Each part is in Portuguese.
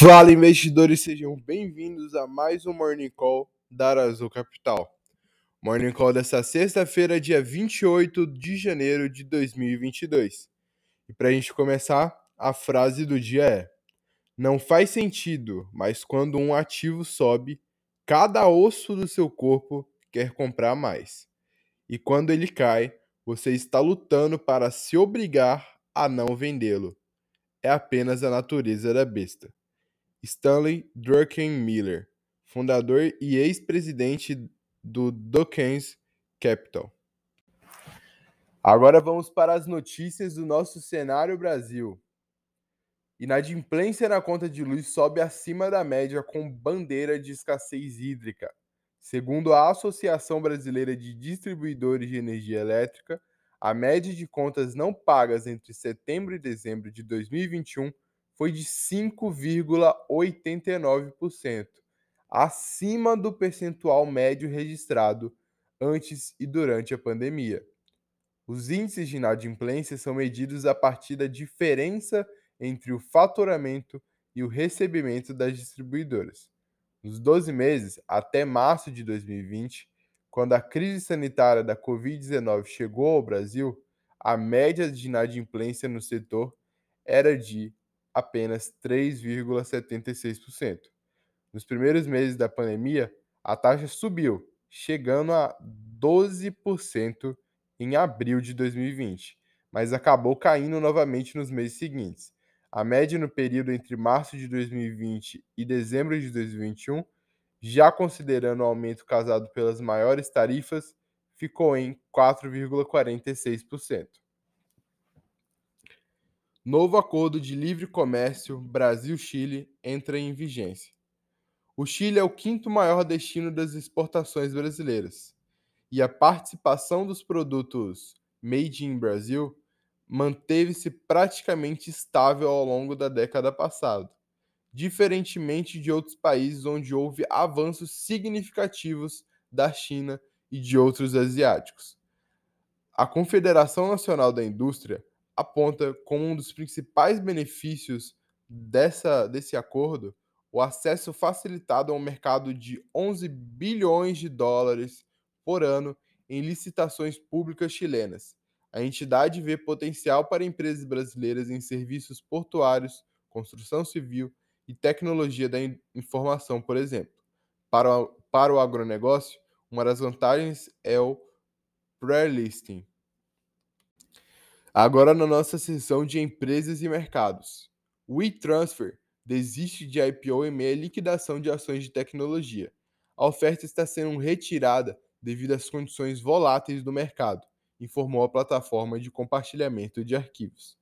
Fala investidores, sejam bem-vindos a mais um Morning Call da Arazul Capital. Morning Call dessa sexta-feira, dia 28 de janeiro de 2022. E para a gente começar, a frase do dia é: Não faz sentido, mas quando um ativo sobe, cada osso do seu corpo quer comprar mais. E quando ele cai, você está lutando para se obrigar a não vendê-lo. É apenas a natureza da besta. Stanley Druckenmiller, fundador e ex-presidente do Dawkins Capital. Agora vamos para as notícias do nosso cenário Brasil. Inadimplência na conta de luz sobe acima da média com bandeira de escassez hídrica. Segundo a Associação Brasileira de Distribuidores de Energia Elétrica, a média de contas não pagas entre setembro e dezembro de 2021 foi de 5,89%, acima do percentual médio registrado antes e durante a pandemia. Os índices de inadimplência são medidos a partir da diferença entre o faturamento e o recebimento das distribuidoras. Nos 12 meses até março de 2020, quando a crise sanitária da Covid-19 chegou ao Brasil, a média de inadimplência no setor era de apenas 3,76%. Nos primeiros meses da pandemia, a taxa subiu, chegando a 12% em abril de 2020, mas acabou caindo novamente nos meses seguintes. A média no período entre março de 2020 e dezembro de 2021, já considerando o aumento causado pelas maiores tarifas, ficou em 4,46%. Novo acordo de livre comércio Brasil-Chile entra em vigência. O Chile é o quinto maior destino das exportações brasileiras e a participação dos produtos made in Brasil manteve-se praticamente estável ao longo da década passada, diferentemente de outros países onde houve avanços significativos da China e de outros asiáticos. A Confederação Nacional da Indústria aponta como um dos principais benefícios dessa, desse acordo o acesso facilitado a um mercado de 11 bilhões de dólares por ano em licitações públicas chilenas. A entidade vê potencial para empresas brasileiras em serviços portuários, construção civil e tecnologia da informação, por exemplo. Para o, para o agronegócio, uma das vantagens é o pre-listing, Agora na nossa seção de empresas e mercados. O desiste de IPO em meio à liquidação de ações de tecnologia. A oferta está sendo retirada devido às condições voláteis do mercado, informou a plataforma de compartilhamento de arquivos.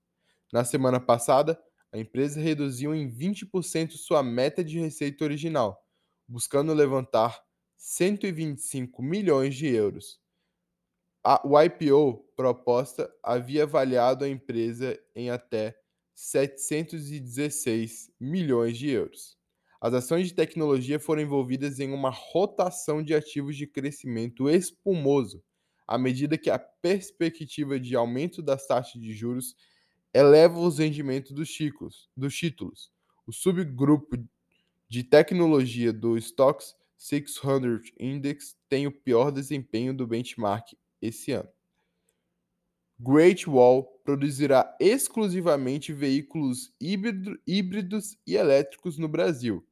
Na semana passada, a empresa reduziu em 20% sua meta de receita original, buscando levantar 125 milhões de euros. A, o IPO proposta havia avaliado a empresa em até 716 milhões de euros. As ações de tecnologia foram envolvidas em uma rotação de ativos de crescimento espumoso, à medida que a perspectiva de aumento das taxas de juros eleva os rendimentos dos, chicos, dos títulos. O subgrupo de tecnologia do Stocks 600 Index tem o pior desempenho do benchmark esse ano. Great Wall produzirá exclusivamente veículos híbrido, híbridos e elétricos no Brasil.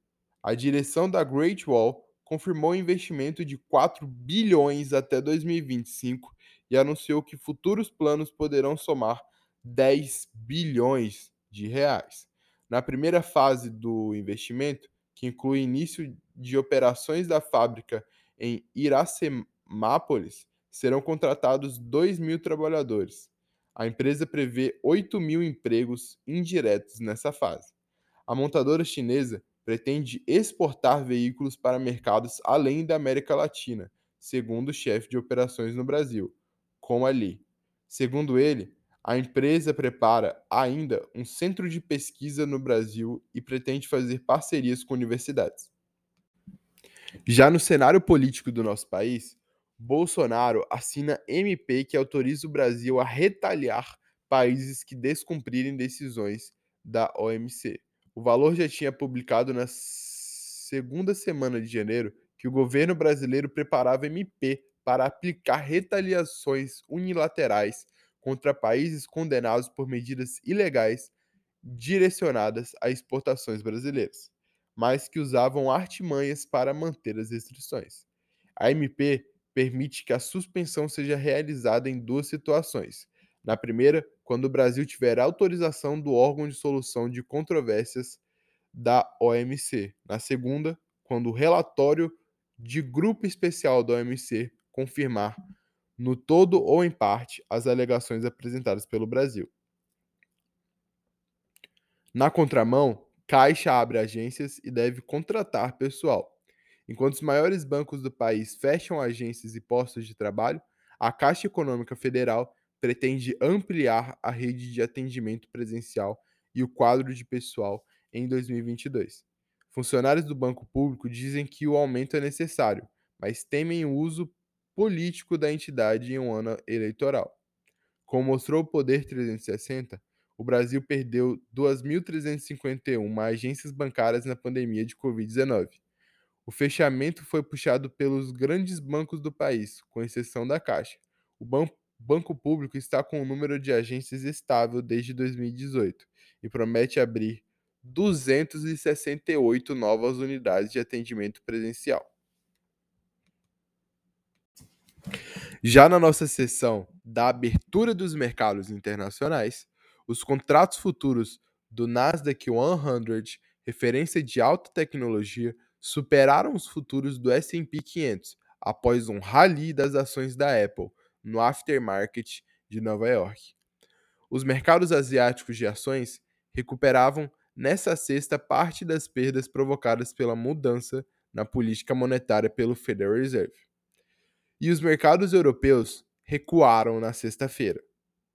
A direção da Great Wall confirmou um investimento de 4 bilhões até 2025 e anunciou que futuros planos poderão somar 10 bilhões de reais. Na primeira fase do investimento, que inclui início de operações da fábrica em Iracemápolis, serão contratados 2 mil trabalhadores. A empresa prevê 8 mil empregos indiretos nessa fase. A montadora chinesa pretende exportar veículos para mercados além da América Latina, segundo o chefe de operações no Brasil, como ali. Segundo ele, a empresa prepara ainda um centro de pesquisa no Brasil e pretende fazer parcerias com universidades. Já no cenário político do nosso país, Bolsonaro assina MP que autoriza o Brasil a retaliar países que descumprirem decisões da OMC. O valor já tinha publicado na segunda semana de janeiro que o governo brasileiro preparava MP para aplicar retaliações unilaterais contra países condenados por medidas ilegais direcionadas a exportações brasileiras, mas que usavam artimanhas para manter as restrições. A MP permite que a suspensão seja realizada em duas situações. Na primeira, quando o Brasil tiver autorização do órgão de solução de controvérsias da OMC. Na segunda, quando o relatório de grupo especial da OMC confirmar, no todo ou em parte, as alegações apresentadas pelo Brasil. Na contramão, Caixa abre agências e deve contratar pessoal. Enquanto os maiores bancos do país fecham agências e postos de trabalho, a Caixa Econômica Federal pretende ampliar a rede de atendimento presencial e o quadro de pessoal em 2022. Funcionários do banco público dizem que o aumento é necessário, mas temem o uso político da entidade em um ano eleitoral. Como mostrou o Poder 360, o Brasil perdeu 2.351 agências bancárias na pandemia de Covid-19. O fechamento foi puxado pelos grandes bancos do país, com exceção da Caixa. O ban Banco Público está com o número de agências estável desde 2018 e promete abrir 268 novas unidades de atendimento presencial. Já na nossa sessão da abertura dos mercados internacionais, os contratos futuros do Nasdaq 100, referência de alta tecnologia, superaram os futuros do S&P 500 após um rally das ações da Apple no aftermarket de Nova York. Os mercados asiáticos de ações recuperavam nessa sexta parte das perdas provocadas pela mudança na política monetária pelo Federal Reserve. E os mercados europeus recuaram na sexta-feira,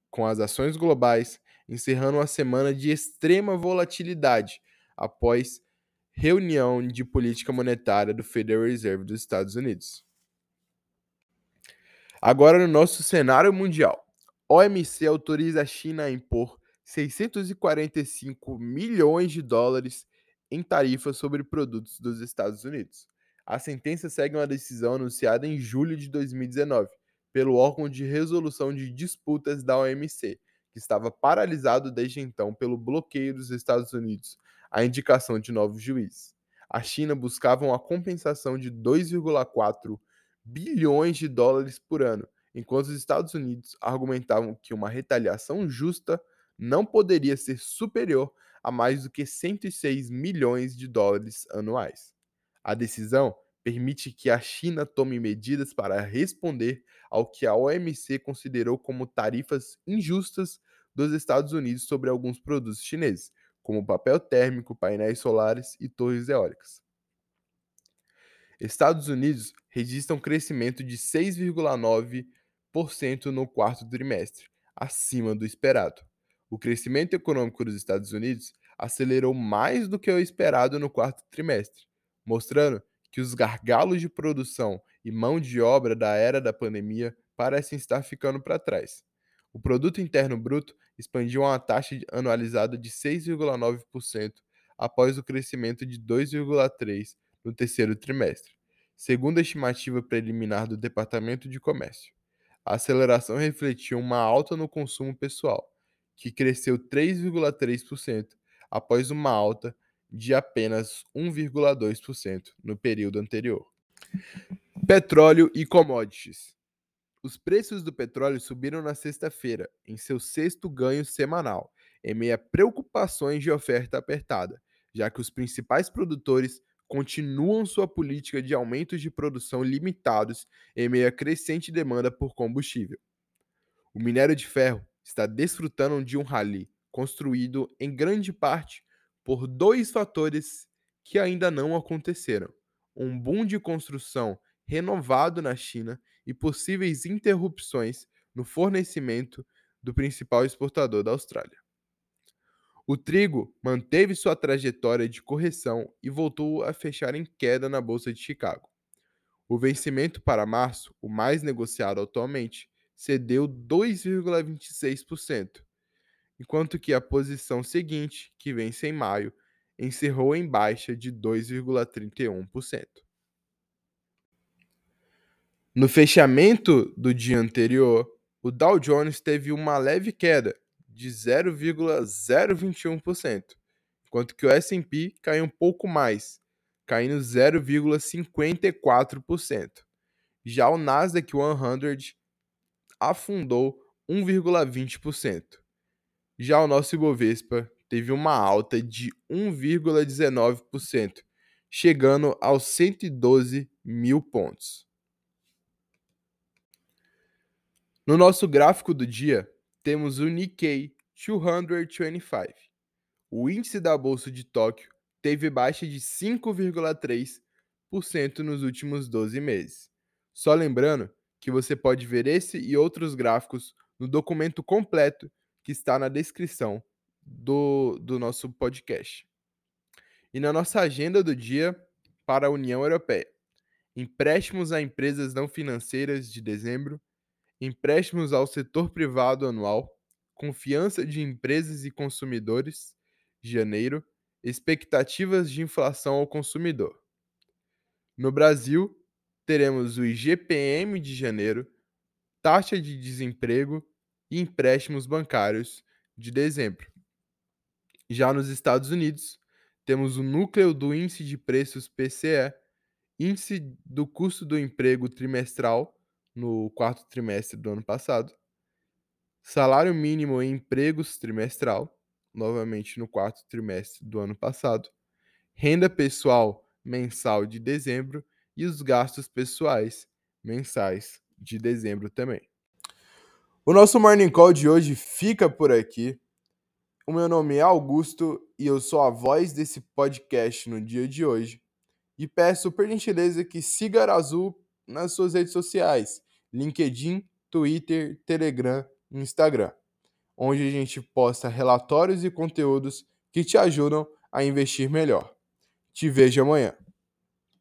com as ações globais encerrando uma semana de extrema volatilidade após reunião de política monetária do Federal Reserve dos Estados Unidos. Agora no nosso cenário mundial. OMC autoriza a China a impor 645 milhões de dólares em tarifas sobre produtos dos Estados Unidos. A sentença segue uma decisão anunciada em julho de 2019 pelo órgão de resolução de disputas da OMC, que estava paralisado desde então pelo bloqueio dos Estados Unidos à indicação de novos juízes. A China buscava uma compensação de 2,4 bilhões de dólares por ano, enquanto os Estados Unidos argumentavam que uma retaliação justa não poderia ser superior a mais do que 106 milhões de dólares anuais. A decisão permite que a China tome medidas para responder ao que a OMC considerou como tarifas injustas dos Estados Unidos sobre alguns produtos chineses, como papel térmico, painéis solares e torres eólicas. Estados Unidos registram um crescimento de 6,9% no quarto trimestre, acima do esperado o crescimento econômico dos Estados Unidos acelerou mais do que o esperado no quarto trimestre, mostrando que os gargalos de produção e mão de obra da era da pandemia parecem estar ficando para trás. O produto interno bruto expandiu a uma taxa anualizada de 6,9% após o crescimento de 2,3 no terceiro trimestre, segundo a estimativa preliminar do Departamento de Comércio. A aceleração refletiu uma alta no consumo pessoal, que cresceu 3,3% após uma alta de apenas 1,2% no período anterior. Petróleo e commodities. Os preços do petróleo subiram na sexta-feira, em seu sexto ganho semanal, em meio a preocupações de oferta apertada, já que os principais produtores continuam sua política de aumentos de produção limitados em meio a crescente demanda por combustível. O minério de ferro está desfrutando de um rally construído em grande parte por dois fatores que ainda não aconteceram: um boom de construção renovado na China e possíveis interrupções no fornecimento do principal exportador da Austrália. O trigo manteve sua trajetória de correção e voltou a fechar em queda na Bolsa de Chicago. O vencimento para março, o mais negociado atualmente, cedeu 2,26%, enquanto que a posição seguinte, que vence em maio, encerrou em baixa de 2,31%. No fechamento do dia anterior, o Dow Jones teve uma leve queda de 0,021%, enquanto que o S&P caiu um pouco mais, caindo 0,54%. Já o Nasdaq 100 afundou 1,20%. Já o nosso Ibovespa teve uma alta de 1,19%, chegando aos 112 mil pontos. No nosso gráfico do dia, temos o Nikkei 225. O índice da Bolsa de Tóquio teve baixa de 5,3% nos últimos 12 meses. Só lembrando que você pode ver esse e outros gráficos no documento completo que está na descrição do, do nosso podcast. E na nossa agenda do dia para a União Europeia: empréstimos a empresas não financeiras de dezembro empréstimos ao setor privado anual, confiança de empresas e consumidores, janeiro, expectativas de inflação ao consumidor. No Brasil, teremos o IGPM de janeiro, taxa de desemprego e empréstimos bancários de dezembro. Já nos Estados Unidos, temos o núcleo do índice de preços PCE, índice do custo do emprego trimestral no quarto trimestre do ano passado, salário mínimo em empregos trimestral, novamente no quarto trimestre do ano passado, renda pessoal mensal de dezembro e os gastos pessoais mensais de dezembro também. O nosso Morning Call de hoje fica por aqui. O meu nome é Augusto e eu sou a voz desse podcast no dia de hoje. E peço por gentileza que siga Azul nas suas redes sociais: LinkedIn, Twitter, Telegram e Instagram, onde a gente posta relatórios e conteúdos que te ajudam a investir melhor. Te vejo amanhã.